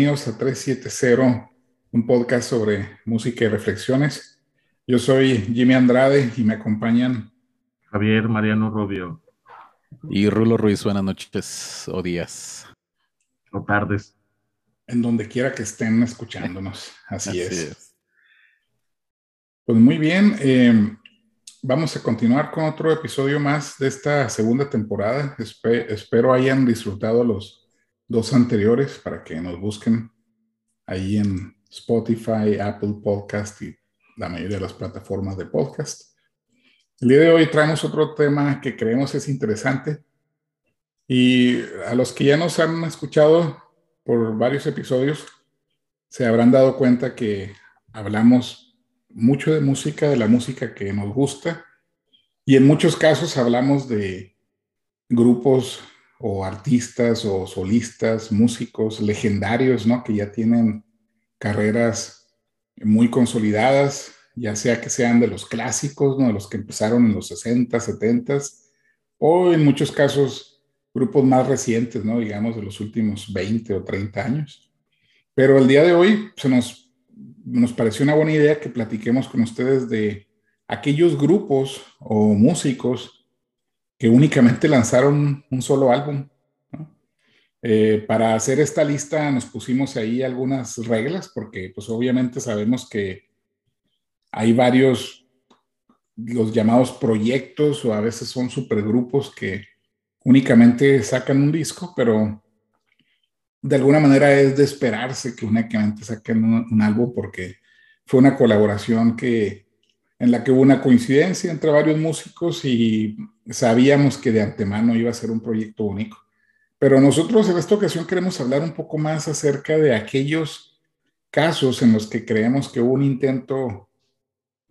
bienvenidos a 370, un podcast sobre música y reflexiones. Yo soy Jimmy Andrade y me acompañan Javier Mariano Rubio y Rulo Ruiz. Buenas noches o días. O tardes. En donde quiera que estén escuchándonos. Así, es. Pues muy bien, eh, vamos a continuar con otro episodio más de esta segunda temporada. espero hayan disfrutado los dos anteriores para que nos busquen ahí en Spotify, Apple Podcast y la mayoría de las plataformas de podcast. El día de hoy traemos otro tema que creemos es interesante y a los que ya nos han escuchado por varios episodios se habrán dado cuenta que hablamos mucho de música, de la música que nos gusta y en muchos casos hablamos de grupos o artistas o solistas, músicos legendarios, ¿no? Que ya tienen carreras muy consolidadas, ya sea que sean de los clásicos, ¿no? De los que empezaron en los 60, 70, o en muchos casos grupos más recientes, ¿no? Digamos de los últimos 20 o 30 años. Pero el día de hoy se nos, nos pareció una buena idea que platiquemos con ustedes de aquellos grupos o músicos que únicamente lanzaron un solo álbum. Eh, para hacer esta lista nos pusimos ahí algunas reglas porque pues obviamente sabemos que hay varios, los llamados proyectos o a veces son supergrupos que únicamente sacan un disco, pero de alguna manera es de esperarse que únicamente saquen un álbum porque fue una colaboración que en la que hubo una coincidencia entre varios músicos y sabíamos que de antemano iba a ser un proyecto único. Pero nosotros en esta ocasión queremos hablar un poco más acerca de aquellos casos en los que creemos que hubo un intento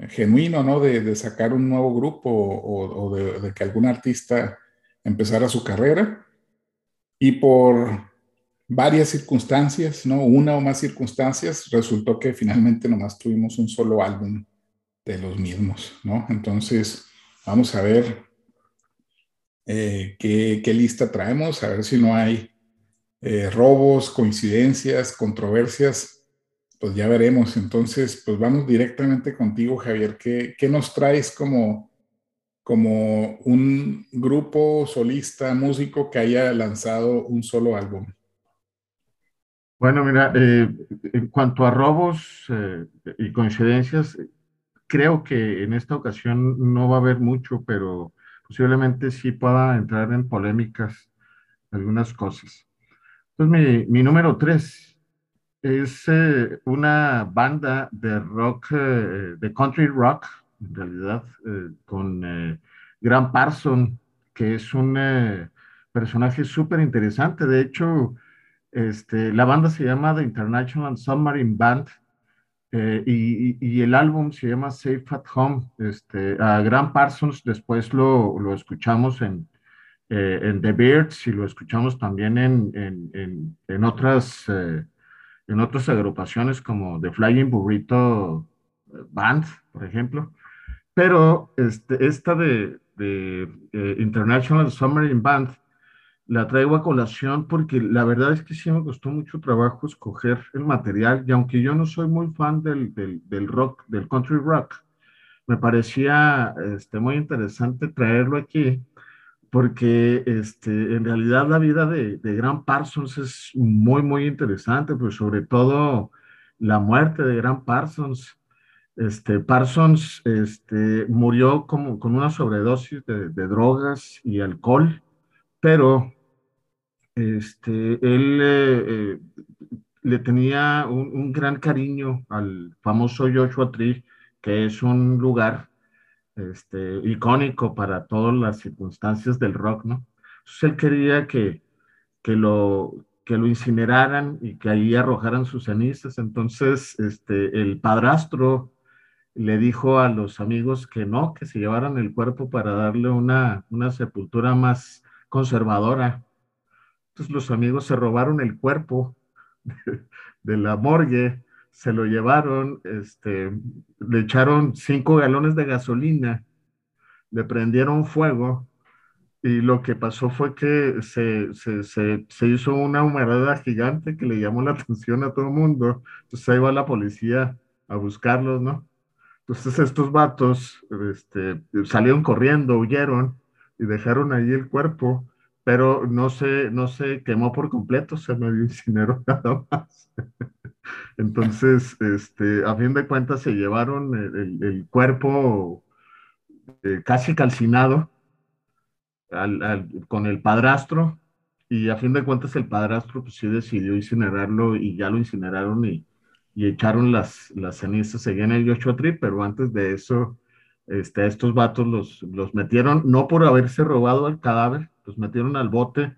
genuino, ¿no? De, sacar un nuevo grupo o, de, de, que algún artista empezara su carrera y por varias circunstancias, ¿no? Una o más circunstancias, resultó que finalmente nomás tuvimos un solo álbum de los mismos, ¿no? Entonces, vamos a ver eh, qué, lista traemos, a ver si no hay eh, robos, coincidencias, controversias, pues ya veremos. Entonces, pues vamos directamente contigo, Javier. ¿Qué, nos traes como, como un grupo solista, músico que haya lanzado un solo álbum? Bueno, mira, eh, en cuanto a robos y coincidencias, creo que en esta ocasión no va a haber mucho, pero posiblemente sí pueda entrar en polémicas algunas cosas. Entonces, mi, número tres es eh, una banda de rock, eh, de country rock, en realidad, eh, con Grant Parson, que es un personaje súper interesante. De hecho, este, la banda se llama The International Submarine Band eh, y, el álbum se llama Safe at Home. Este, a Grant Parsons después lo, lo escuchamos en, eh, en, The Beards y lo escuchamos también en, en, en otras, eh, en otras agrupaciones como The Flying Burrito Band, por ejemplo. Pero este, esta de, de International Submarine Band la traigo a colación porque la verdad es que sí me costó mucho trabajo escoger el material y aunque yo no soy muy fan del, del, rock, del country rock, me parecía este, muy interesante traerlo aquí porque este, en realidad la vida de, de Parsons es muy, muy interesante, pues sobre todo la muerte de Grant Parsons. Este, Parsons este, murió como, con una sobredosis de, de drogas y alcohol, pero este, él eh, eh, le tenía un, gran cariño al famoso Joshua Tree, que es un lugar este, icónico para todas las circunstancias del rock, ¿no? Él quería que, que, lo, que lo incineraran y que ahí arrojaran sus cenizas. Entonces, este, el padrastro le dijo a los amigos que no, que se llevaran el cuerpo para darle una, una sepultura más conservadora los amigos se robaron el cuerpo de, la morgue, se lo llevaron, este, le echaron cinco galones de gasolina, le prendieron fuego y lo que pasó fue que se, se, se, se, hizo una humareda gigante que le llamó la atención a todo el mundo. Entonces ahí va la policía a buscarlos, ¿no? Entonces estos vatos este, salieron corriendo, huyeron y dejaron ahí el cuerpo, pero no se, no se quemó por completo, se medio incineró nada más. Entonces, este, a fin de cuentas se llevaron el, el, cuerpo eh, casi calcinado con el padrastro y a fin de cuentas el padrastro pues sí decidió incinerarlo y ya lo incineraron y, y echaron las, las cenizas en el Joshua pero antes de eso este, estos vatos los, los metieron, no por haberse robado el cadáver, los metieron al bote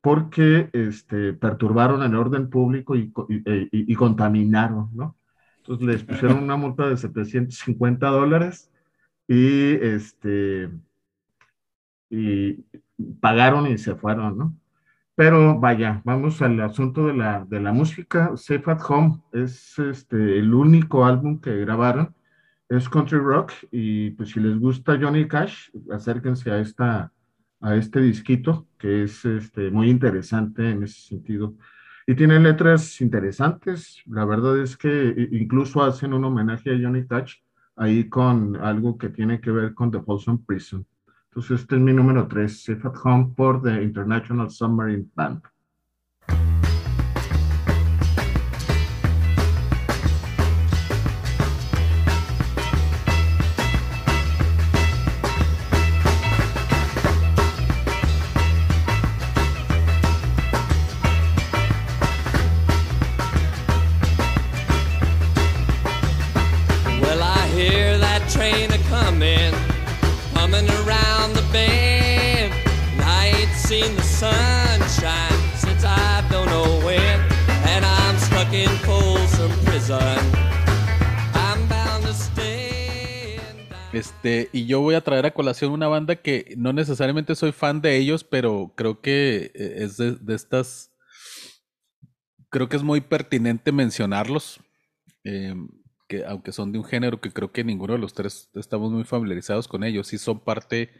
porque este, perturbaron el orden público y, y, y, contaminaron, ¿no? Entonces les pusieron una multa de 750 dólares y este y pagaron y se fueron, ¿no? Pero vaya, vamos al asunto de la, de la música. Safe at Home es este, el único álbum que grabaron, es country rock y pues si les gusta Johnny Cash, acérquense a, esta, a este disquito que es este, muy interesante en ese sentido. Y tiene letras interesantes, la verdad es que incluso hacen un homenaje a Johnny Cash ahí con algo que tiene que ver con The Folsom Prison. Entonces, este es mi número 3, Safe at Home por The International Submarine Band. Este, y yo voy a traer a colación una banda que no necesariamente soy fan de ellos, pero creo que eh, es de, estas. Creo que es muy pertinente mencionarlos. Em, que aunque son de un género que creo que ninguno de los tres estamos muy familiarizados con ellos, sí son parte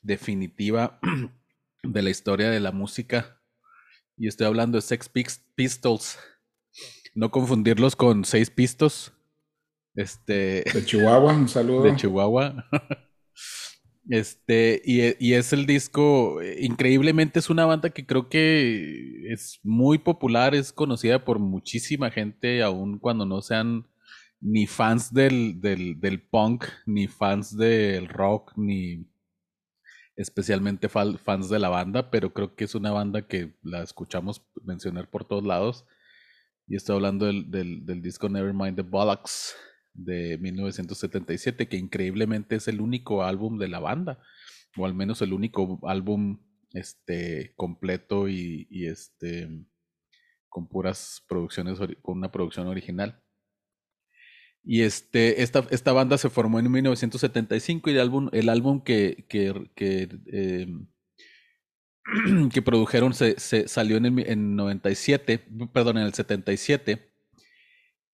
definitiva de la historia de la música. Y estoy hablando de Sex Pistols. No confundirlos con Seis Pistos. Este. De Chihuahua, un saludo. De Chihuahua. Este, y, es el disco, increíblemente es una banda que creo que es muy popular, es conocida por muchísima gente, aun cuando no sean ni fans del, del, del punk, ni fans del rock, ni especialmente fans de la banda, pero creo que es una banda que la escuchamos mencionar por todos lados. Y estoy hablando del, del, disco Nevermind the Bollocks de 1977, que increíblemente es el único álbum de la banda, o al menos el único álbum este, completo y, este, con puras producciones, con una producción original. Y este, esta, esta banda se formó en 1975 y el álbum, el álbum que, que, que, em, que produjeron se, se, salió en, el, en 97, perdón, en el 77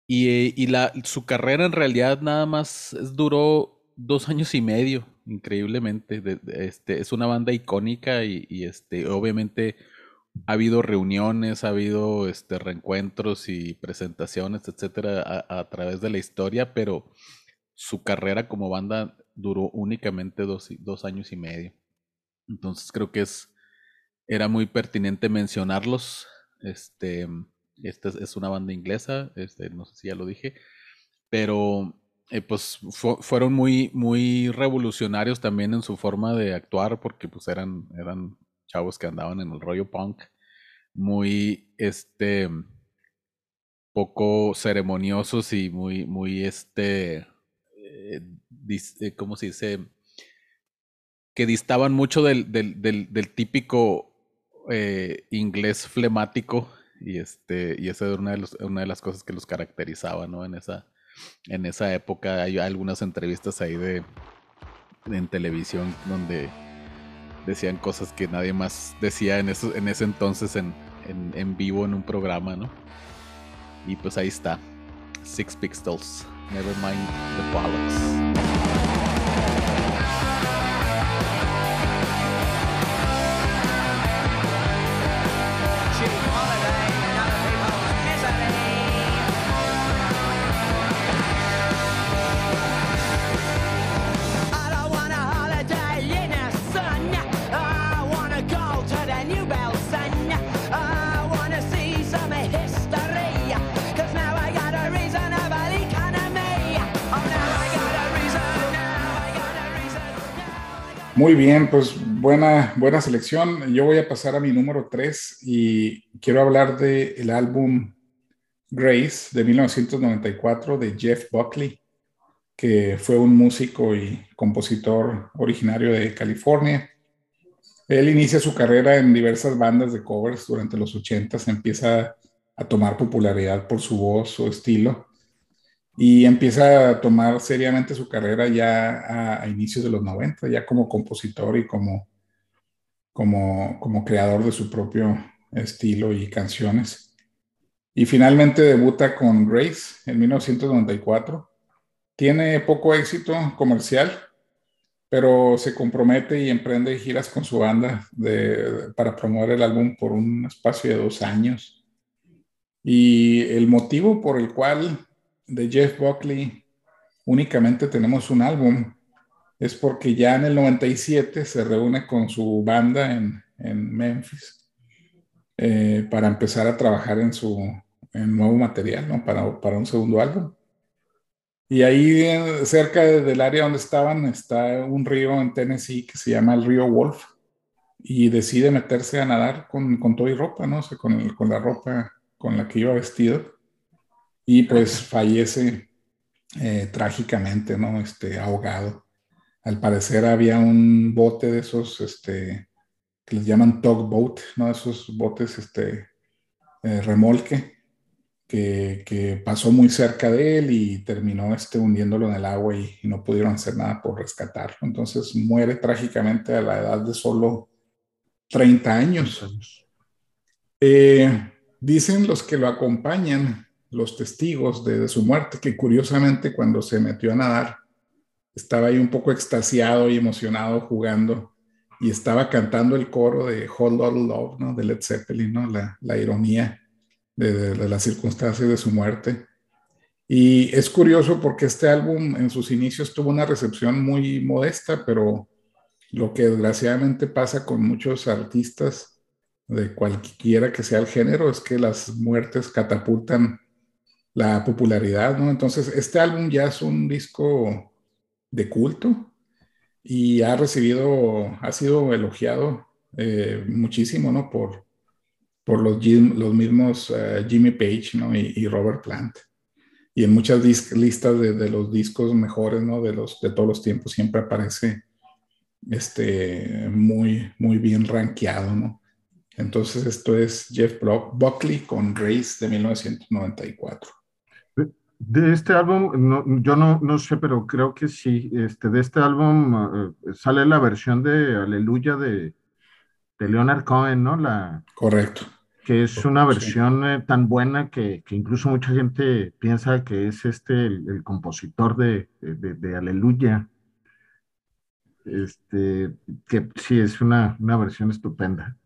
y, la, su carrera en realidad nada más duró dos años y medio, increíblemente. este, es una banda icónica y, este, obviamente ha habido reuniones, ha habido este, reencuentros y presentaciones, etcétera, a, través de la historia, pero su carrera como banda duró únicamente dos, dos años y medio. Entonces creo que es era muy pertinente mencionarlos. Este, esta es una banda inglesa, este, no sé si ya lo dije, pero eh, pues fueron muy, muy revolucionarios también en su forma de actuar, porque pues eran, eran chavos que andaban en el rollo punk, muy, este, poco ceremoniosos y muy, muy, este, eh, eh, ¿cómo se dice? Que distaban mucho del, del, del, típico inglés flemático y este, y esa era una de, una de las cosas que los caracterizaba, ¿no? En esa, en esa época hay algunas entrevistas ahí de en televisión donde decían cosas que nadie más decía en, eso, en ese entonces en, en, vivo en un programa, ¿no? Y pues ahí está. Six Pixels. Never mind the bollocks. Muy bien, pues buena, buena selección. Yo voy a pasar a mi número 3 y quiero hablar del álbum Grace de 1994 de Jeff Buckley, que fue un músico y compositor originario de California. Él inicia su carrera en diversas bandas de covers durante los 80, empieza a tomar popularidad por su voz, su estilo, y empieza a tomar seriamente su carrera ya a, inicios de los 90, ya como compositor y como, como, como creador de su propio estilo y canciones. Y finalmente debuta con Grace en 1994. Tiene poco éxito comercial, pero se compromete y emprende giras con su banda de, para promover el álbum por un espacio de dos años. Y el motivo por el cual de Jeff Buckley únicamente tenemos un álbum es porque ya en el 97 se reúne con su banda en, en Memphis eh, para empezar a trabajar en su en nuevo material, ¿no? Para, para un segundo álbum. Y ahí cerca del área donde estaban está un río en Tennessee que se llama el río Wolf y decide meterse a nadar con, con todo y ropa, ¿no? O con, con la ropa con la que iba vestido y pues fallece eh, trágicamente, ¿no? Este, ahogado. Al parecer había un bote de esos, este, que les llaman tugboat, ¿no? Esos botes, este, eh, remolque, que, que, pasó muy cerca de él y terminó, este, hundiéndolo en el agua y, no pudieron hacer nada por rescatarlo. Entonces muere trágicamente a la edad de solo 30 años. Eh, dicen los que lo acompañan los testigos de, su muerte, que curiosamente cuando se metió a nadar, estaba ahí un poco extasiado y emocionado jugando y estaba cantando el coro de Hold All Love, ¿no? De Led Zeppelin, ¿no? La, la ironía de, de, las circunstancias de su muerte. Y es curioso porque este álbum en sus inicios tuvo una recepción muy modesta, pero lo que desgraciadamente pasa con muchos artistas de cualquiera que sea el género es que las muertes catapultan la popularidad, ¿no? Entonces, este álbum ya es un disco de culto y ha recibido, ha sido elogiado eh, muchísimo, ¿no? Por, por los, los mismos eh, Jimmy Page, ¿no? Y, Robert Plant. Y en muchas listas de, los discos mejores, ¿no? De, los, de todos los tiempos siempre aparece este, muy, muy bien rankeado, ¿no? Entonces, esto es Jeff Buckley con Grace de 1994. De este álbum, yo no, no, sé, pero creo que sí. Este, de este álbum eh, sale la versión de Aleluya de, de, Leonard Cohen, ¿no? La, Correcto. Que es una versión eh, tan buena que, que, incluso mucha gente piensa que es este el, compositor de, de, de, Aleluya. Este, que sí, es una, una versión estupenda.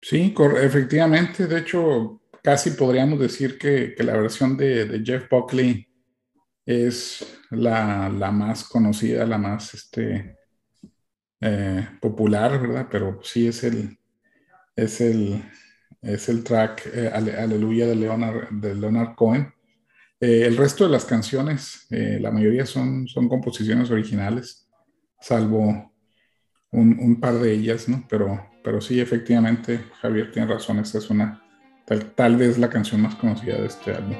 Sí, efectivamente. De hecho, casi podríamos decir que, la versión de, Jeff Buckley es la, más conocida, la más este, eh, popular, ¿verdad? Pero sí es el, es el, es el track eh, Aleluya de Leonard, de Leonard Cohen. Eh, el resto de las canciones, la mayoría son, son composiciones originales, salvo un, un, par de ellas, ¿no? Pero, pero sí, efectivamente, Javier tiene razón, esta es una Tal, tal vez la canción más conocida de este álbum.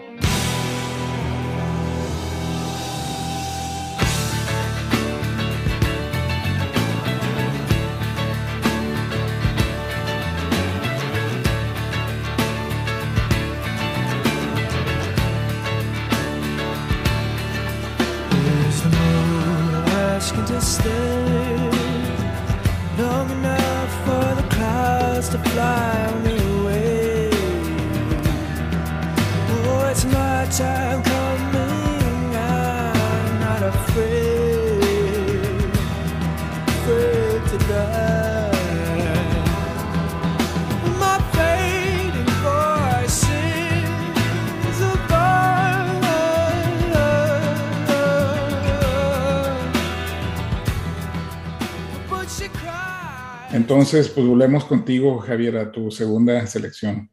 Entonces, pues volvemos contigo, Javier, a tu segunda selección.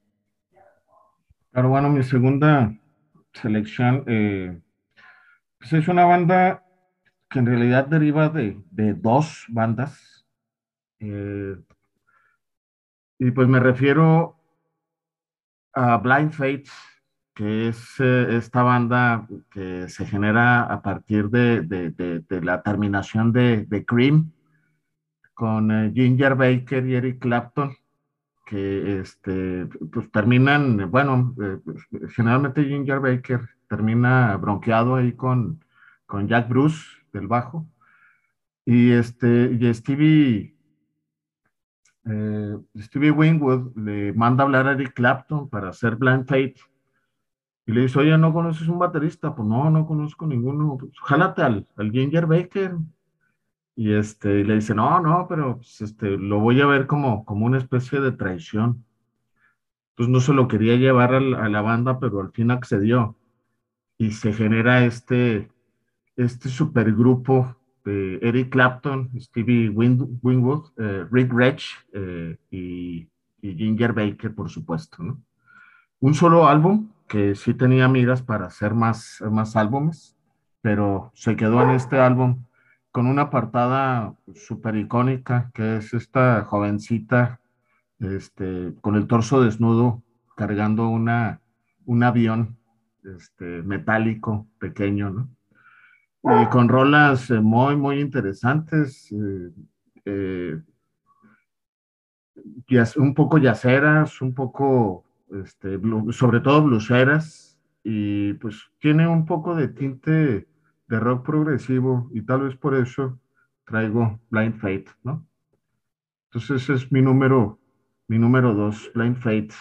Claro, bueno, mi segunda selección, eh, pues es una banda que en realidad deriva de, dos bandas. Eh, y pues me refiero a Blind Faith, que es eh, esta banda que se genera a partir de, la terminación de, Cream con eh, Ginger Baker y Eric Clapton, que este, pues terminan, bueno, eh, pues, generalmente Ginger Baker termina bronqueado ahí con, con Jack Bruce del bajo, y, este, y Stevie, Stevie Wingwood le manda a hablar a Eric Clapton para hacer Blind Faith y le dice, oye, ¿no conoces un baterista? Pues no, no conozco ninguno. Pues, al, al, Ginger Baker. Y este, le dice, no, no, pero pues, este, lo voy a ver como, como una especie de traición. Entonces no se lo quería llevar a la, banda, pero al fin accedió. Y se genera este, este supergrupo de Eric Clapton, Stevie Wingwood, eh, Rick Rech eh, y, y Ginger Baker, por supuesto, ¿no? Un solo álbum que sí tenía miras para hacer más, más álbumes, pero se quedó en este álbum con una portada súper icónica, que es esta jovencita este, con el torso desnudo cargando una, un avión este, metálico pequeño, ¿no? Y con rolas eh, muy, muy interesantes, eh, eh, un poco yaceras, un poco este, sobre todo bluseras, y pues tiene un poco de tinte de rock progresivo, y tal vez por eso traigo Blind Fate, ¿no? Entonces es mi número, mi número dos, Blind Fate.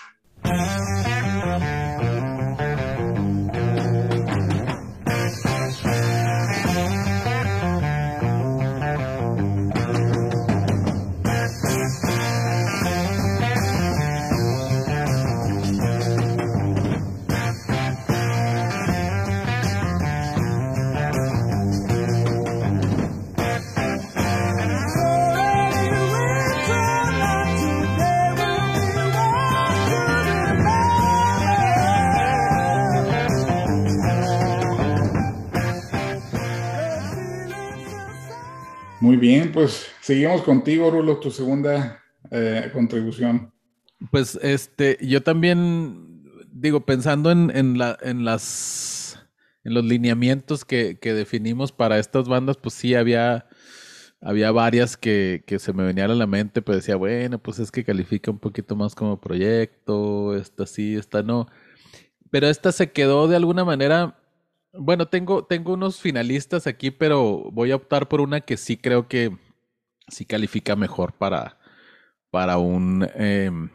Muy bien, pues seguimos contigo, Rulo, tu segunda eh, contribución. Pues este, yo también digo, pensando en, en, la, en las en los lineamientos que, que, definimos para estas bandas, pues sí había, había varias que, que, se me venían a la mente, pues decía, bueno, pues es que califica un poquito más como proyecto, esta sí, esta no. Pero esta se quedó de alguna manera bueno, tengo, tengo unos finalistas aquí, pero voy a optar por una que sí creo que sí califica mejor para, para un, em,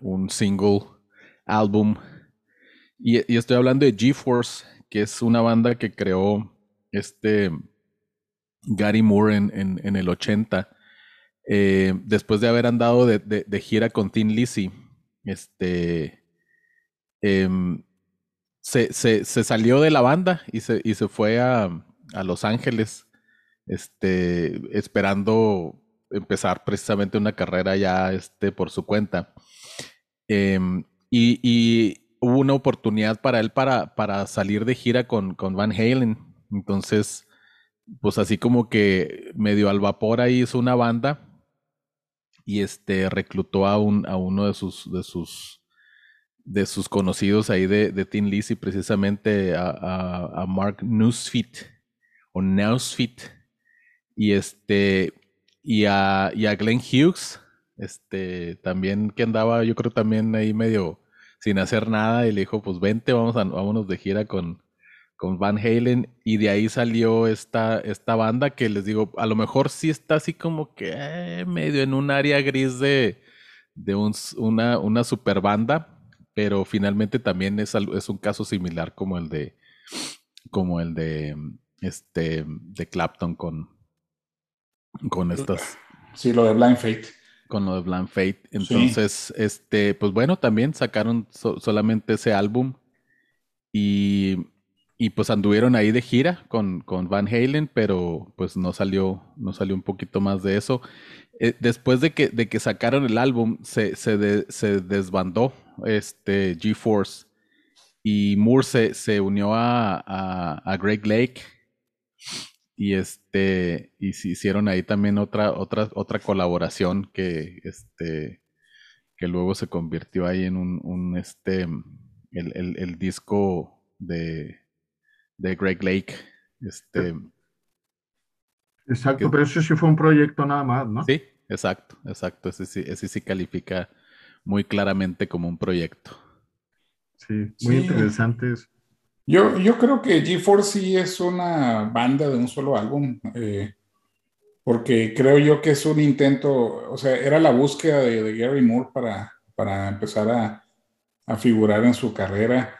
un single álbum. Y, estoy hablando de GeForce, que es una banda que creó este Gary Moore en, en, el 80. Eh, después de haber andado de, de, gira con Tin Lizzy, este, em, se, se, se, salió de la banda y se, y se fue a, a, Los Ángeles, este, esperando empezar precisamente una carrera ya este, por su cuenta. Em, y, y, hubo una oportunidad para él para, para salir de gira con, con Van Halen. Entonces, pues así como que medio al vapor ahí hizo una banda y este reclutó a, un, a uno de sus, de sus de sus conocidos ahí de, de Lizzy, precisamente a, Mark Newsfit o Newsfit y este y a, y a Glenn Hughes, este también que andaba, yo creo también ahí medio sin hacer nada y le dijo, pues vente, vamos a, vámonos de gira con, con Van Halen y de ahí salió esta, esta banda que les digo, a lo mejor sí está así como que eh, medio en un área gris de, de una, una super banda, pero finalmente también es, es un caso similar como el de como el de este de Clapton con con estas sí lo de Blind Fate. con lo de Blind Fate. Entonces este pues bueno también sacaron solamente ese álbum y y pues anduvieron ahí de gira con, con Van Halen pero pues no salió no salió un poquito más de eso eh, después de que, de que sacaron el álbum, se, se, se desbandó este GeForce y Moore se, se unió a, a, Greg Lake y este, se hicieron ahí también otra, otra, otra colaboración que, este, que luego se convirtió ahí en un, un este, el, el, disco de, de Greg Lake, este. Exacto, pero eso sí fue un proyecto nada más, ¿no? Sí, exacto, exacto, ese sí, ese sí califica muy claramente como un proyecto. Sí, muy interesante yo, yo creo que GeForce sí es una banda de un solo álbum, eh, porque creo yo que es un intento, o sea, era la búsqueda de, Gary Moore para, para empezar a, a, figurar en su carrera.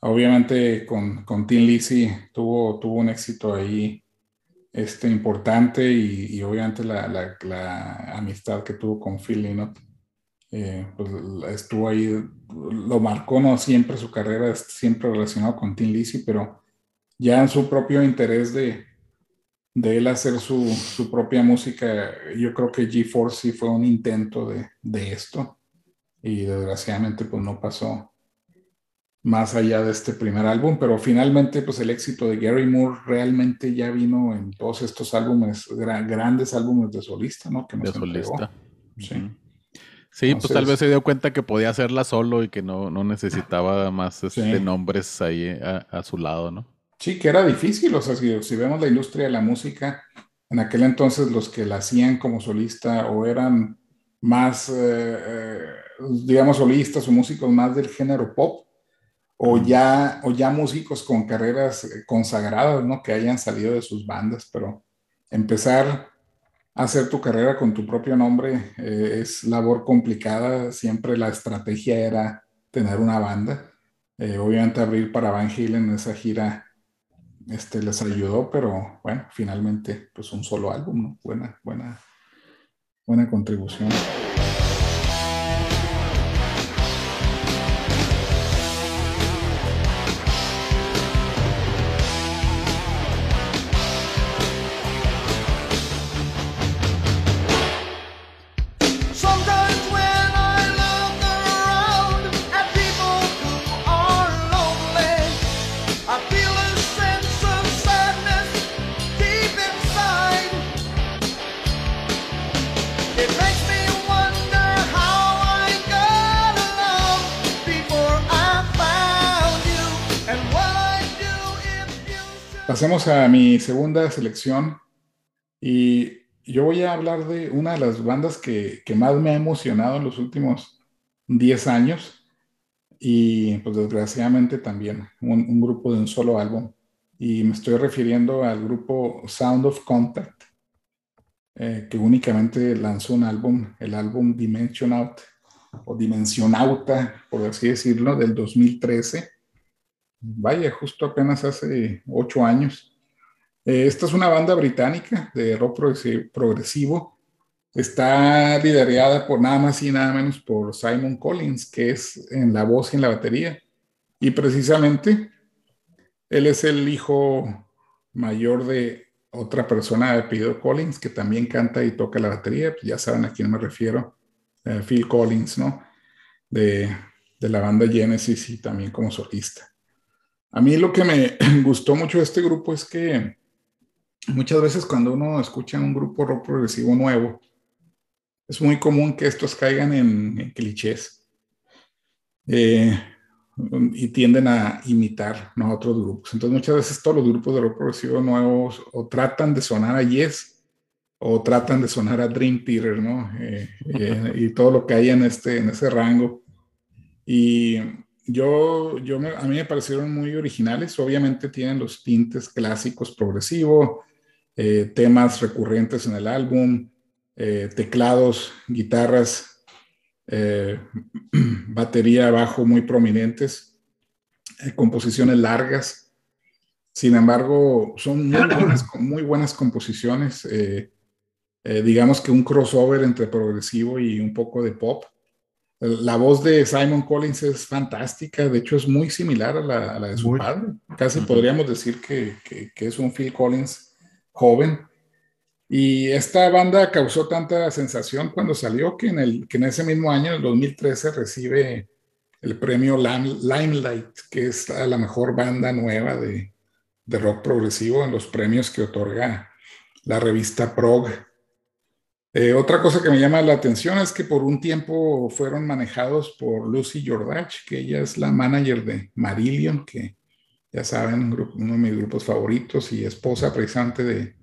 Obviamente con, con Tim Lizzy tuvo, tuvo un éxito ahí este, importante y, obviamente la, la, la, amistad que tuvo con Phil Lynott eh, pues estuvo ahí, lo marcó no siempre su carrera, siempre relacionado con Tim Lizzy, pero ya en su propio interés de, de él hacer su, su, propia música, yo creo que G-Force sí fue un intento de, de, esto y desgraciadamente pues no pasó más allá de este primer álbum, pero finalmente pues el éxito de Gary Moore realmente ya vino en todos estos álbumes, grandes álbumes de solista, ¿no? Que nos de solista. Sí. Sí, pues tal vez se dio cuenta que podía hacerla solo y que no, no necesitaba más este, nombres ahí a, su lado, ¿no? Sí, que era difícil, o sea, si, vemos la industria de la música, en aquel entonces los que la hacían como solista o eran más, eh, eh, digamos, solistas o músicos más del género pop, o ya, o ya músicos con carreras consagradas, ¿no? Que hayan salido de sus bandas, pero empezar hacer tu carrera con tu propio nombre eh, es labor complicada. Siempre la estrategia era tener una banda. Eh, obviamente abrir para Van Halen en esa gira este, les ayudó, pero bueno, finalmente pues un solo álbum, ¿no? Buena, buena, buena contribución. A mi segunda selección y yo voy a hablar de una de las bandas que, más me ha emocionado en los últimos 10 años y pues desgraciadamente también un, grupo de un solo álbum y me estoy refiriendo al grupo Sound of Contact eh, que únicamente lanzó un álbum, el álbum Dimension Out o Dimensionauta, por así decirlo, del 2013 vaya, justo apenas hace ocho años. Eh, esta es una banda británica de rock progresivo. Está liderada por nada más y nada menos por Simon Collins, que es en la voz y en la batería. Y precisamente él es el hijo mayor de otra persona de apellido Collins, que también canta y toca la batería. Pues ya saben a quién me refiero. Eh, Phil Collins, ¿no? De, de la banda Genesis y también como solista. A mí lo que me gustó mucho de este grupo es que muchas veces cuando uno escucha un grupo rock progresivo nuevo, es muy común que estos caigan en, clichés eh, y tienden a imitar a otros grupos. Entonces muchas veces todos los grupos de rock progresivo nuevos o tratan de sonar a Yes o tratan de sonar a Dream Theater, ¿no? Eh, eh, y todo lo que hay en, este, en ese rango. Y yo, yo a mí me parecieron muy originales. Obviamente tienen los tintes clásicos progresivo, eh, temas recurrentes en el álbum, eh, teclados, guitarras, eh, batería, bajo muy prominentes, composiciones largas. Sin embargo, son muy buenas, muy buenas composiciones. digamos que un crossover entre progresivo y un poco de pop. La voz de Simon Collins es fantástica, de hecho es muy similar a la, de su padre. Casi podríamos decir que, es un Phil Collins joven. Y esta banda causó tanta sensación cuando salió que en, el, que en ese mismo año, en el 2013, recibe el premio Limelight, que es la mejor banda nueva de, de rock progresivo en los premios que otorga la revista Prog. Eh, otra cosa que me llama la atención es que por un tiempo fueron manejados por Lucy Jordach, que ella es la manager de Marillion, que ya saben, uno de mis grupos favoritos y esposa precisamente de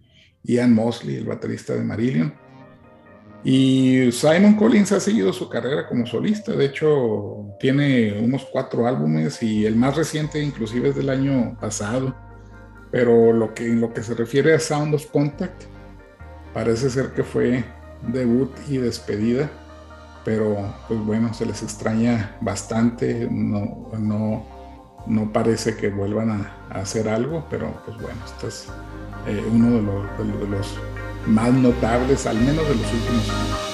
Ian Mosley, el baterista de Marillion. Y Simon Collins ha seguido su carrera como solista, de hecho tiene unos cuatro álbumes y el más reciente inclusive es del año pasado, pero lo que, en lo que se refiere a Sound of Contact, parece ser que fue debut y despedida, pero pues bueno, se les extraña bastante, no, no, no parece que vuelvan a, hacer algo, pero pues bueno, este es eh, uno de los, de los más notables, al menos de los últimos años.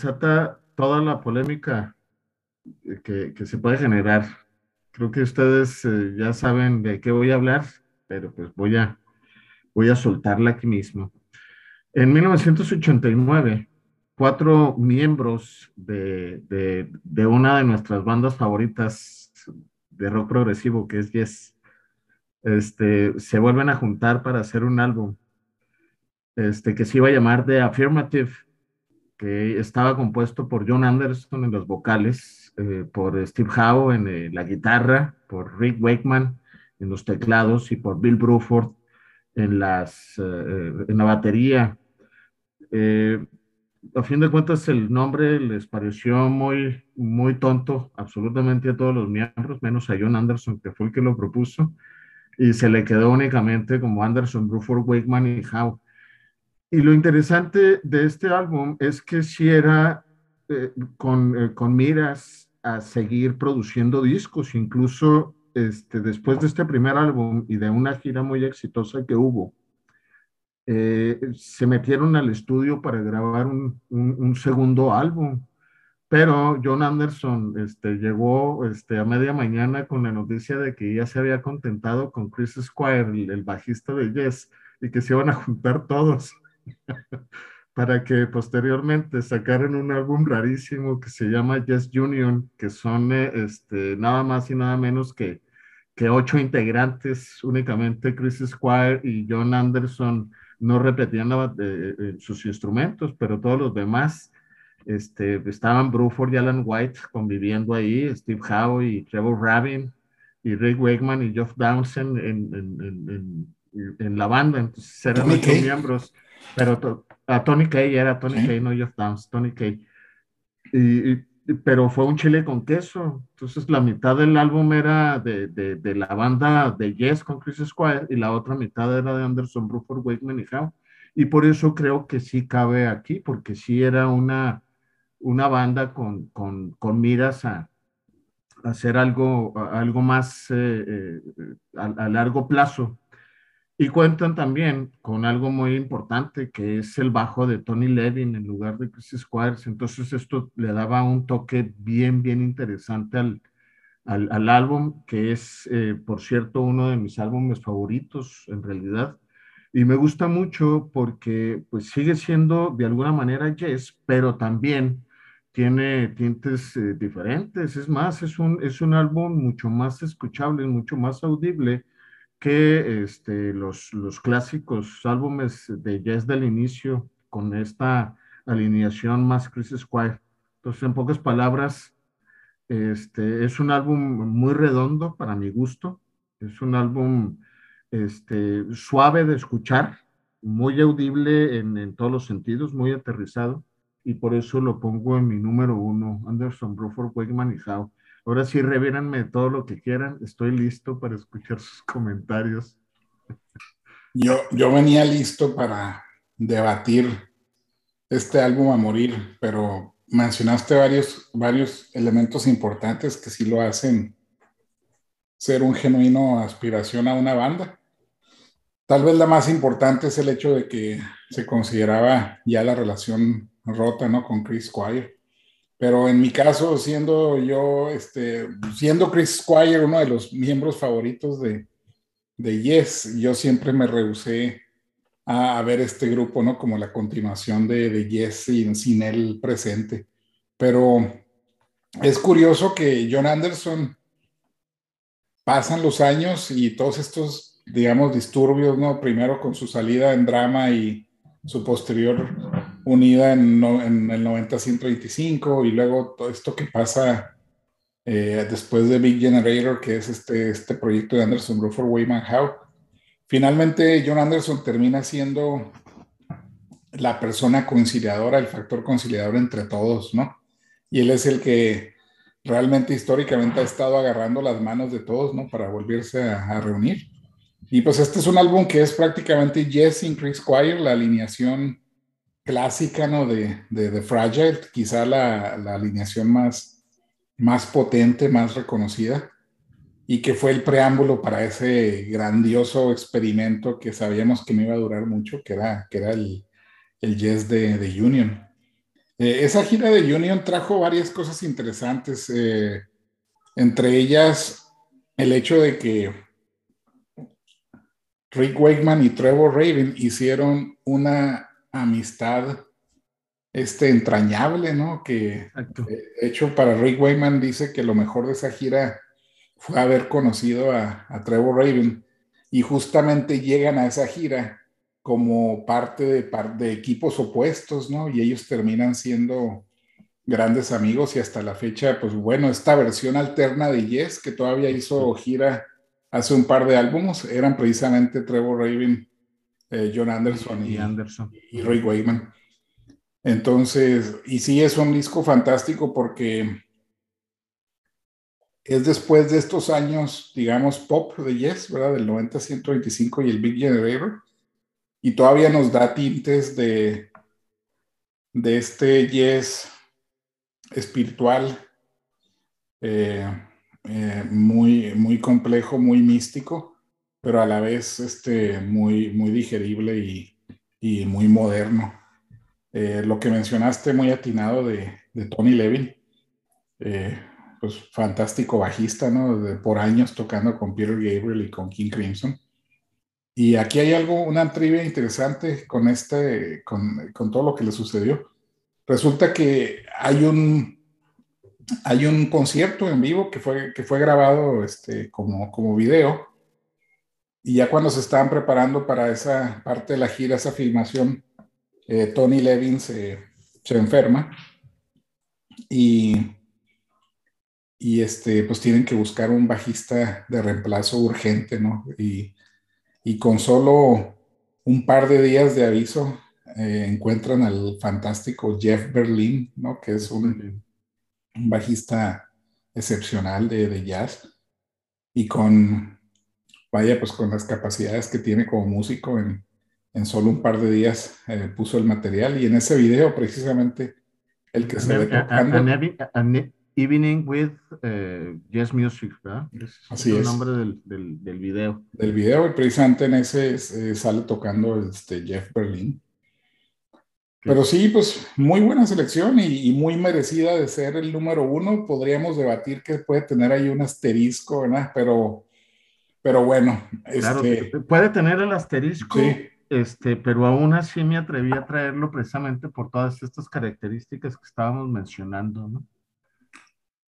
Desata toda la polémica que, se puede generar. Creo que ustedes eh, ya saben de qué voy a hablar, pero pues voy a, voy a soltarla aquí mismo. En 1989, cuatro miembros de, de, una de nuestras bandas favoritas de rock progresivo, que es Yes, este, se vuelven a juntar para hacer un álbum este, que se iba a llamar The Affirmative que estaba compuesto por John Anderson en los vocales, eh, por Steve Howe en eh, la guitarra, por Rick Wakeman en los teclados y por Bill Bruford en, eh, la batería. a fin de cuentas, el nombre les pareció muy, muy tonto absolutamente a todos los miembros, menos a John Anderson, que fue el que lo propuso, y se le quedó únicamente como Anderson, Bruford, Wakeman y Howe y lo interesante de este álbum es que si era eh, con, eh, con, miras a seguir produciendo discos, incluso este, después de este primer álbum y de una gira muy exitosa que hubo, eh, se metieron al estudio para grabar un, un, segundo álbum. Pero John Anderson este, llegó este, a media mañana con la noticia de que ya se había contentado con Chris Squire, el, el bajista de Yes, y que se iban a juntar todos. para que posteriormente sacaran un álbum rarísimo que se llama Yes Union, que son eh, este, nada más y nada menos que, que ocho integrantes, únicamente Chris Squire y John Anderson no repetían eh, eh, sus instrumentos, pero todos los demás este, estaban Bruford y Alan White conviviendo ahí, Steve Howe y Trevor Rabin y Rick Wakeman y Geoff Downsend en, en, en, la banda, entonces eran ocho miembros. Pero a Tony Kay era Tony Kay, no Jeff Downs, Tony Kay. Y, pero fue un chile con queso. Entonces la mitad del álbum era de, de, de, la banda de Yes con Chris Squire y la otra mitad era de Anderson, Bruford, Wakeman y Howe. Y por eso creo que sí cabe aquí, porque sí era una, una banda con, con, con miras a, hacer algo, algo más eh, eh, a, a, largo plazo y cuentan también con algo muy importante, que es el bajo de Tony Levin en lugar de Chris Squires. Entonces esto le daba un toque bien, bien interesante al, al, álbum, que es, eh, por cierto, uno de mis álbumes favoritos en realidad. Y me gusta mucho porque pues sigue siendo de alguna manera jazz, pero también tiene tintes eh, diferentes. Es más, es un, es un álbum mucho más escuchable, mucho más audible que este, los, los clásicos álbumes de jazz del inicio con esta alineación más Chris Squire. Entonces, en pocas palabras, este, es un álbum muy redondo para mi gusto. Es un álbum este, suave de escuchar, muy audible en, en todos los sentidos, muy aterrizado. y por eso lo pongo en mi número uno, Anderson, Bruford, Wegman y Howe. Ahora sí, revíranme todo lo que quieran, estoy listo para escuchar sus comentarios. Yo, yo venía listo para debatir este álbum a morir, pero mencionaste varios, varios elementos importantes que sí lo hacen ser un genuino aspiración a una banda. Tal vez la más importante es el hecho de que se consideraba ya la relación rota, ¿no? Con Chris Squire. Pero en mi caso, siendo yo, este, siendo Chris Squire uno de los miembros favoritos de, de Yes, yo siempre me rehusé a, ver este grupo, ¿no? Como la continuación de, de Yes sin, sin él presente. Pero es curioso que John Anderson pasan los años y todos estos, digamos, disturbios, ¿no? Primero con su salida en drama y su posterior unida en, en el 90-125 y luego todo esto que pasa eh, después de Big Generator, que es este, este proyecto de Anderson Ruffer Wayman Howe. Finalmente, John Anderson termina siendo la persona conciliadora, el factor conciliador entre todos, ¿no? Y él es el que realmente históricamente ha estado agarrando las manos de todos, ¿no? Para volverse a, reunir. Y pues este es un álbum que es prácticamente Jesse y Chris Squire, la alineación clásica, ¿no? De, de, Fragile, quizá la, la, alineación más, más potente, más reconocida, y que fue el preámbulo para ese grandioso experimento que sabíamos que no iba a durar mucho, que era, que era el, el Yes de, de Union. Eh, esa gira de Union trajo varias cosas interesantes, eh, entre ellas el hecho de que Rick Wakeman y Trevor Raven hicieron una amistad este, entrañable, ¿no? Que de hecho para Rick Wakeman dice que lo mejor de esa gira fue haber conocido a, a Trevor Raven y justamente llegan a esa gira como parte de, de equipos opuestos, ¿no? Y ellos terminan siendo grandes amigos y hasta la fecha, pues bueno, esta versión alterna de Yes, que todavía hizo gira hace un par de álbumes, eran precisamente Trevor Raven, eh, John Anderson y, Anderson. y Ray Wayman. Entonces, y sí es un disco fantástico porque es después de estos años, digamos, pop de Yes, ¿verdad? Del 90-125 y el Big Generator y todavía nos da tintes de, de este yes espiritual eh, eh, muy, muy complejo, muy místico, pero a la vez este, muy, muy digerible y, y muy moderno. Eh, lo que mencionaste muy atinado de, de Tony Levin, pues fantástico bajista, ¿no? De, por años tocando con Peter Gabriel y con King Crimson. Y aquí hay algo, una trivia interesante con este, con, con, todo lo que le sucedió. Resulta que hay un, hay un concierto en vivo que fue, que fue grabado este, como, como video. Y ya cuando se estaban preparando para esa parte de la gira, esa filmación, eh, Tony Levin se, se enferma y, y este, pues tienen que buscar un bajista de reemplazo urgente, ¿no? Y y con solo un par de días de aviso eh, encuentran al fantástico Jeff Berlin, ¿no? que es un, bajista excepcional de, jazz y con, vaya, pues con las capacidades que tiene como músico, en, en solo un par de días eh, puso el material y en ese video precisamente el que se ve tocando... Evening with uh, Jazz Music, ¿verdad? Así es el nombre del, del, del, video. Del video, y precisamente en ese eh, sale tocando este Jeff Berlin. Pero sí, pues muy buena selección y, y, muy merecida de ser el número uno. Podríamos debatir que puede tener ahí un asterisco, ¿verdad? Pero, pero bueno. Claro, este puede tener el asterisco, sí. este, pero aún así me atreví a traerlo precisamente por todas estas características que estábamos mencionando, ¿no?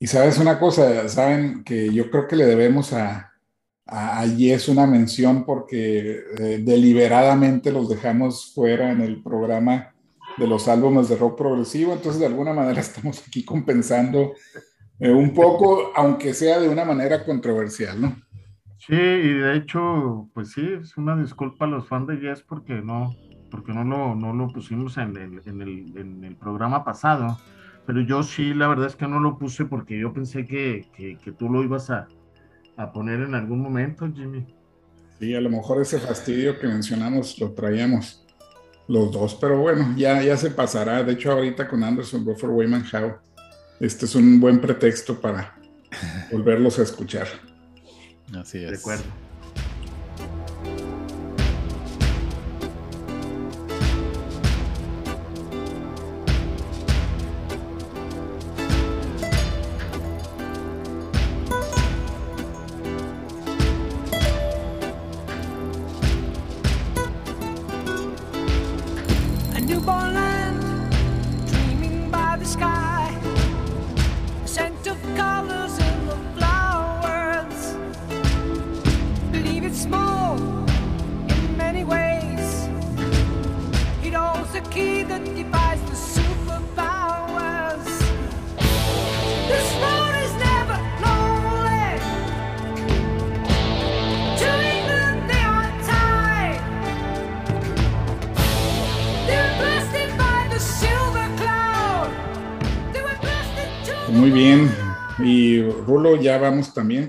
Y sabes una cosa, saben que yo creo que le debemos a, a, Yes una mención porque eh, deliberadamente los dejamos fuera en el programa de los álbumes de rock progresivo, entonces de alguna manera estamos aquí compensando eh, un poco, aunque sea de una manera controversial, ¿no? Sí, y de hecho, pues sí, es una disculpa a los fans de Yes porque no, porque no lo, no lo pusimos en el, en, el, en el, programa pasado, pero yo sí, la verdad es que no lo puse porque yo pensé que, que, tú lo ibas a, a, poner en algún momento, Jimmy. Sí, a lo mejor ese fastidio que mencionamos lo traíamos los dos, pero bueno, ya, ya se pasará. De hecho, ahorita con Anderson, Buffer, Wayman, Howe, este es un buen pretexto para volverlos a escuchar. Así es. De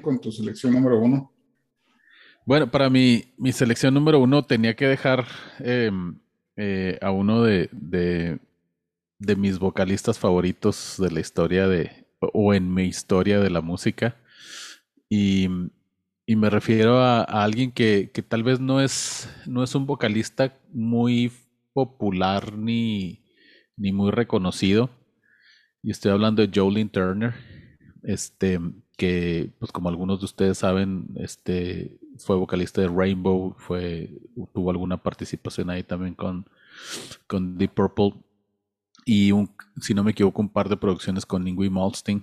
con tu selección número uno. Bueno, para mi, mi selección número uno tenía que dejar em, eh, a uno de, de, mis vocalistas favoritos de la historia de, o en mi historia de la música. Y, y me refiero a, alguien que, que, tal vez no es, no es un vocalista muy popular ni, ni muy reconocido. Y estoy hablando de Jolene Turner. Este, que, pues como algunos de ustedes saben, este fue vocalista de Rainbow, fue, tuvo alguna participación ahí también con, con Deep Purple y un, si no me equivoco, un par de producciones con Ingui Malmsteen,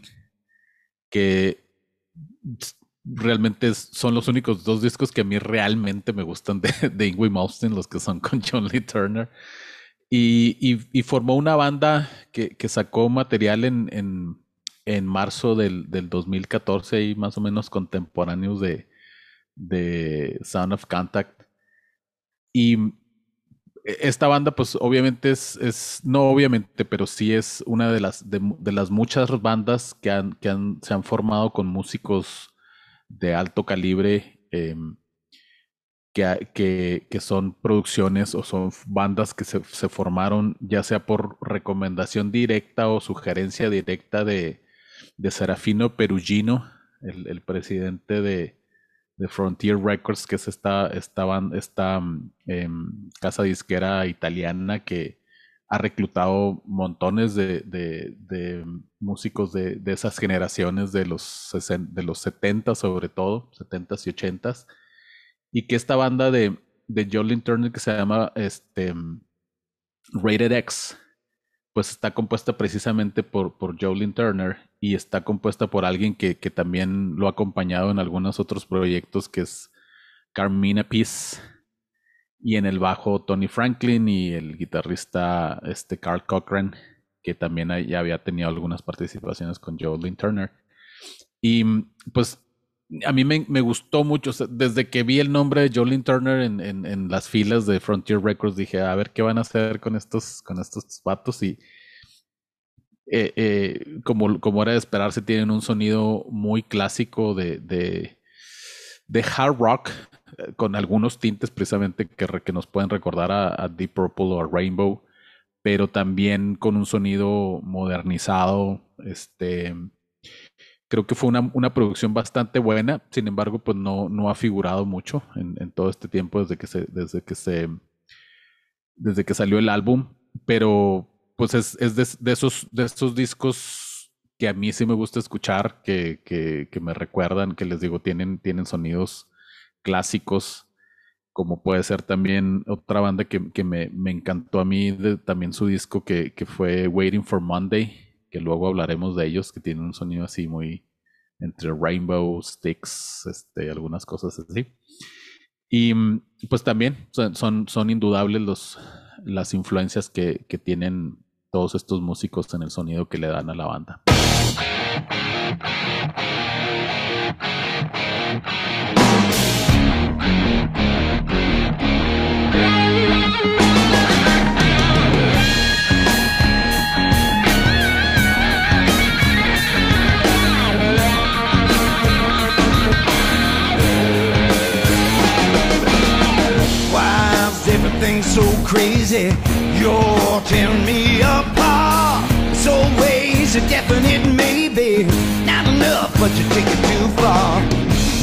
que realmente son los únicos dos discos que a mí realmente me gustan de, de Ingui los que son con John Lee Turner. Y, formó una banda que, sacó material en en marzo del, del 2014 y más o menos contemporáneos de, de Sound of Contact. Y esta banda, pues obviamente es, es, no obviamente, pero sí es una de las, de, las muchas bandas que, han, que han, se han formado con músicos de alto calibre, em, que, que, que, son producciones o son bandas que se, se, formaron ya sea por recomendación directa o sugerencia directa de, de Serafino Perugino, el, presidente de, Frontier Records, que es esta, esta, esta em, casa disquera italiana que ha reclutado montones de, músicos de, esas generaciones de los, de los 70 sobre todo, 70s y 80s, y que esta banda de, de Jolene Turner que se llama este, Rated X, pues está compuesta precisamente por, por Jolene Turner y está compuesta por alguien que, también lo ha acompañado en algunos otros proyectos, que es Carmina Peace, y en el bajo Tony Franklin y el guitarrista este Carl Cochran, que también ya había tenido algunas participaciones con Jolene Turner. Y pues a mí me, gustó mucho, desde que vi el nombre de Jolene Turner en, en, las filas de Frontier Records, dije, a ver qué van a hacer con estos, con estos vatos. Y eh, eh, como, como era de esperarse, tienen un sonido muy clásico de, de, hard rock, eh, con algunos tintes precisamente que, que nos pueden recordar a, a, Deep Purple o a Rainbow, pero también con un sonido modernizado, este Creo que fue una, una, producción bastante buena, sin embargo, pues no, no ha figurado mucho en, en, todo este tiempo desde que se, desde que se, desde que salió el álbum, pero pues es, es de, esos, de esos discos que a mí sí me gusta escuchar, que, que, me recuerdan, que les digo, tienen, tienen sonidos clásicos, como puede ser también otra banda que, que me, me, encantó a mí, también su disco que, que fue Waiting for Monday, que luego hablaremos de ellos, que tienen un sonido así muy entre rainbow, sticks, este, algunas cosas así. Y mm, pues también son, son indudables los, las influencias que, que tienen todos estos músicos en el sonido que le dan a la banda tearing me apart. So ways a definite maybe. Not enough, but you take it too far.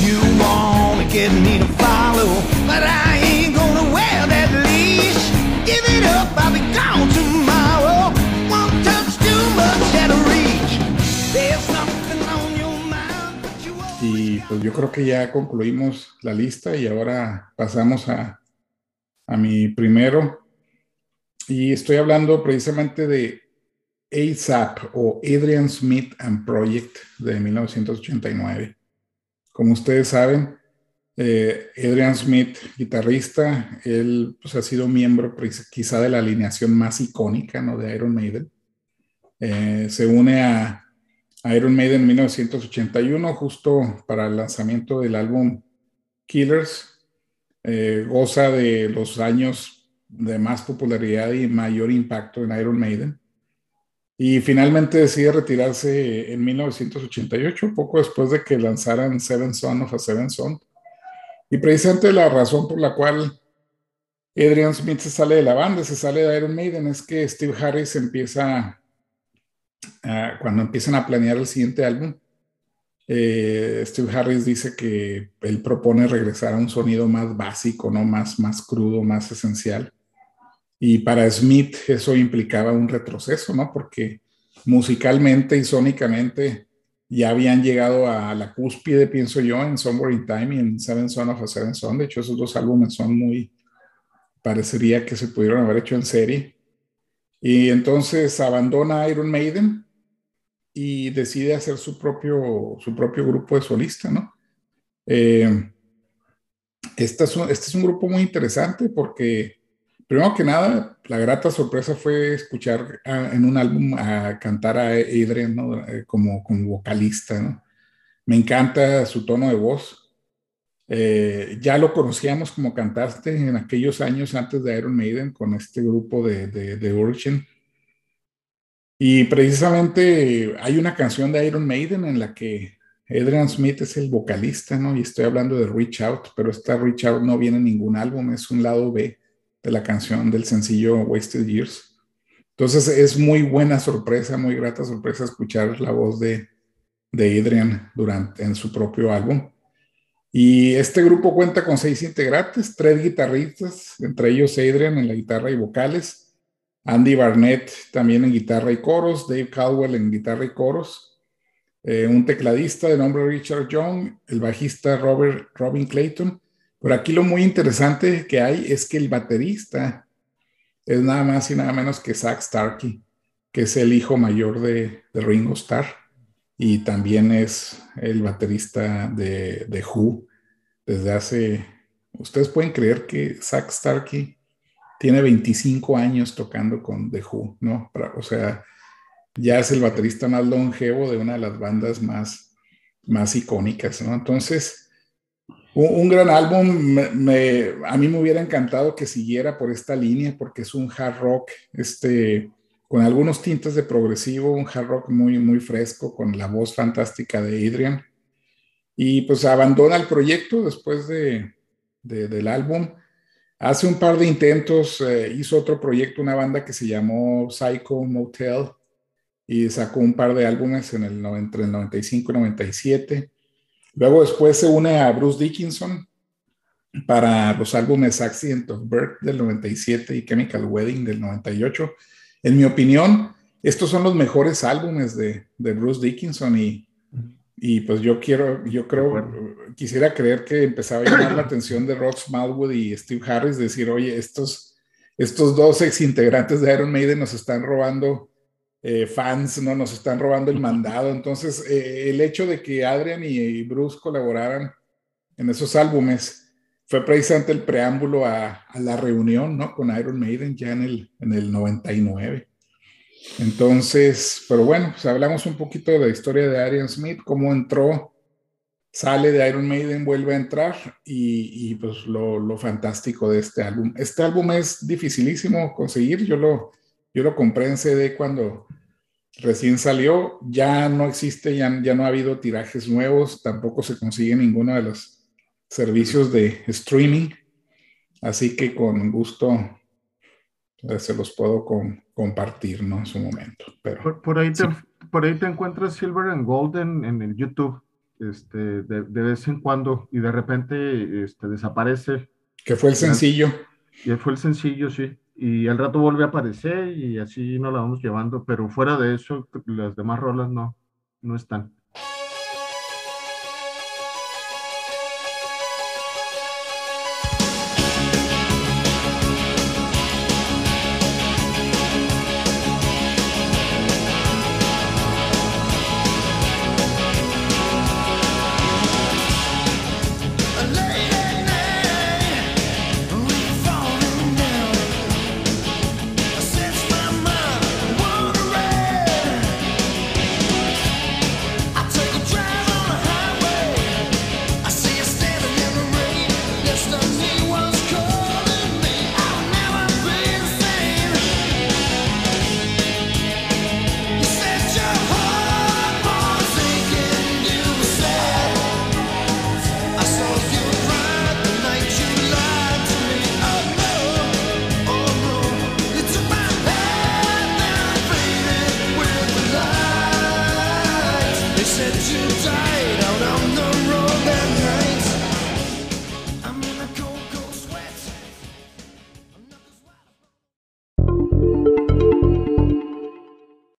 You wanna get me to follow, but I ain't gonna wear that leash. Give it up, I'll be gone tomorrow. One touch too much out of reach. There's nothing on your mind, but you Y pues yo creo que ya concluimos la lista y ahora pasamos a, a mi primero. Y estoy hablando precisamente de ASAP o Adrian Smith and Project de 1989. Como ustedes saben, eh, Adrian Smith, guitarrista, él pues, ha sido miembro quizá de la alineación más icónica ¿no? de Iron Maiden. Eh, se une a, a Iron Maiden en 1981, justo para el lanzamiento del álbum Killers. Eh, goza de los años de más popularidad y mayor impacto en Iron Maiden. Y finalmente decide retirarse en 1988, poco después de que lanzaran Seven Son of a Seven Son. Y precisamente la razón por la cual Adrian Smith se sale de la banda, se sale de Iron Maiden, es que Steve Harris empieza, a, cuando empiezan a planear el siguiente álbum, eh, Steve Harris dice que él propone regresar a un sonido más básico, ¿no? más, más crudo, más esencial. Y para Smith eso implicaba un retroceso, ¿no? Porque musicalmente y sónicamente ya habían llegado a la cúspide, pienso yo, en Somewhere in Time y en Seven Son of a Seven Son. De hecho, esos dos álbumes son muy, parecería que se pudieron haber hecho en serie. Y entonces abandona Iron Maiden y decide hacer su propio, su propio grupo de solista, ¿no? Este, es un, este es un grupo muy interesante porque primero que nada, la grata sorpresa fue escuchar a, en un álbum a cantar a Adrian ¿no? como, como vocalista. ¿no? Me encanta su tono de voz. Eh, ya lo conocíamos como cantante en aquellos años antes de Iron Maiden con este grupo de, de, de Origin. Y precisamente hay una canción de Iron Maiden en la que Adrian Smith es el vocalista, ¿no? Y estoy hablando de Reach Out, pero esta Reach Out no viene en ningún álbum, es un lado B de la canción del sencillo Wasted Years. Entonces es muy buena sorpresa, muy grata sorpresa escuchar la voz de, de Adrian durante, en su propio álbum. Y este grupo cuenta con seis integrantes, tres guitarristas, entre ellos Adrian en la guitarra y vocales, Andy Barnett también en guitarra y coros, Dave Caldwell en guitarra y coros, eh, un tecladista de nombre Richard Young, el bajista Robert, Robin Clayton. Pero aquí lo muy interesante que hay es que el baterista es nada más y nada menos que Zach Starkey, que es el hijo mayor de, de Ringo Starr y también es el baterista de, de Who desde hace, ustedes pueden creer que Zach Starkey tiene 25 años tocando con The Who, ¿no? O sea, ya es el baterista más longevo de una de las bandas más, más icónicas, ¿no? Entonces, un, gran álbum, me, a mí me hubiera encantado que siguiera por esta línea porque es un hard rock, este, con algunos tintes de progresivo, un hard rock muy, muy fresco, con la voz fantástica de Adrian. Y pues abandona el proyecto después de, de, del álbum. Hace un par de intentos, eh, hizo otro proyecto, una banda que se llamó Psycho Motel y sacó un par de álbumes en el, entre el 95 y 97. Luego después se une a Bruce Dickinson para los álbumes Accident of Birth del 97 y Chemical Wedding del 98. En mi opinión, estos son los mejores álbumes de, de Bruce Dickinson y, y, pues yo quiero, yo creo, bueno. quisiera creer que empezaba a llamar la atención de Rod Smallwood y Steve Harris, decir, oye, estos, estos dos ex integrantes de Iron Maiden nos están robando eh, fans, ¿no? Nos están robando el mandado. Entonces, eh, el hecho de que Adrian y, Bruce colaboraran en esos álbumes fue precisamente el preámbulo a, a, la reunión, ¿no? Con Iron Maiden ya en el, en el 99. Entonces, pero bueno, pues hablamos un poquito de la historia de Adrian Smith, cómo entró, sale de Iron Maiden, vuelve a entrar y, y pues lo, lo, fantástico de este álbum. Este álbum es dificilísimo conseguir, yo lo, yo lo compré en CD cuando recién salió, ya no existe, ya, ya no ha habido tirajes nuevos, tampoco se consigue ninguno de los servicios de streaming, así que con gusto se los puedo compartir, ¿no? En su momento. Pero, por, ahí te, por ahí te encuentras Silver and Golden en el YouTube, este, de, vez en cuando, y de repente este, desaparece. Que fue el sencillo. Y fue el sencillo, sí. Y al rato vuelve a aparecer y así nos la vamos llevando, pero fuera de eso, las demás rolas no, no están.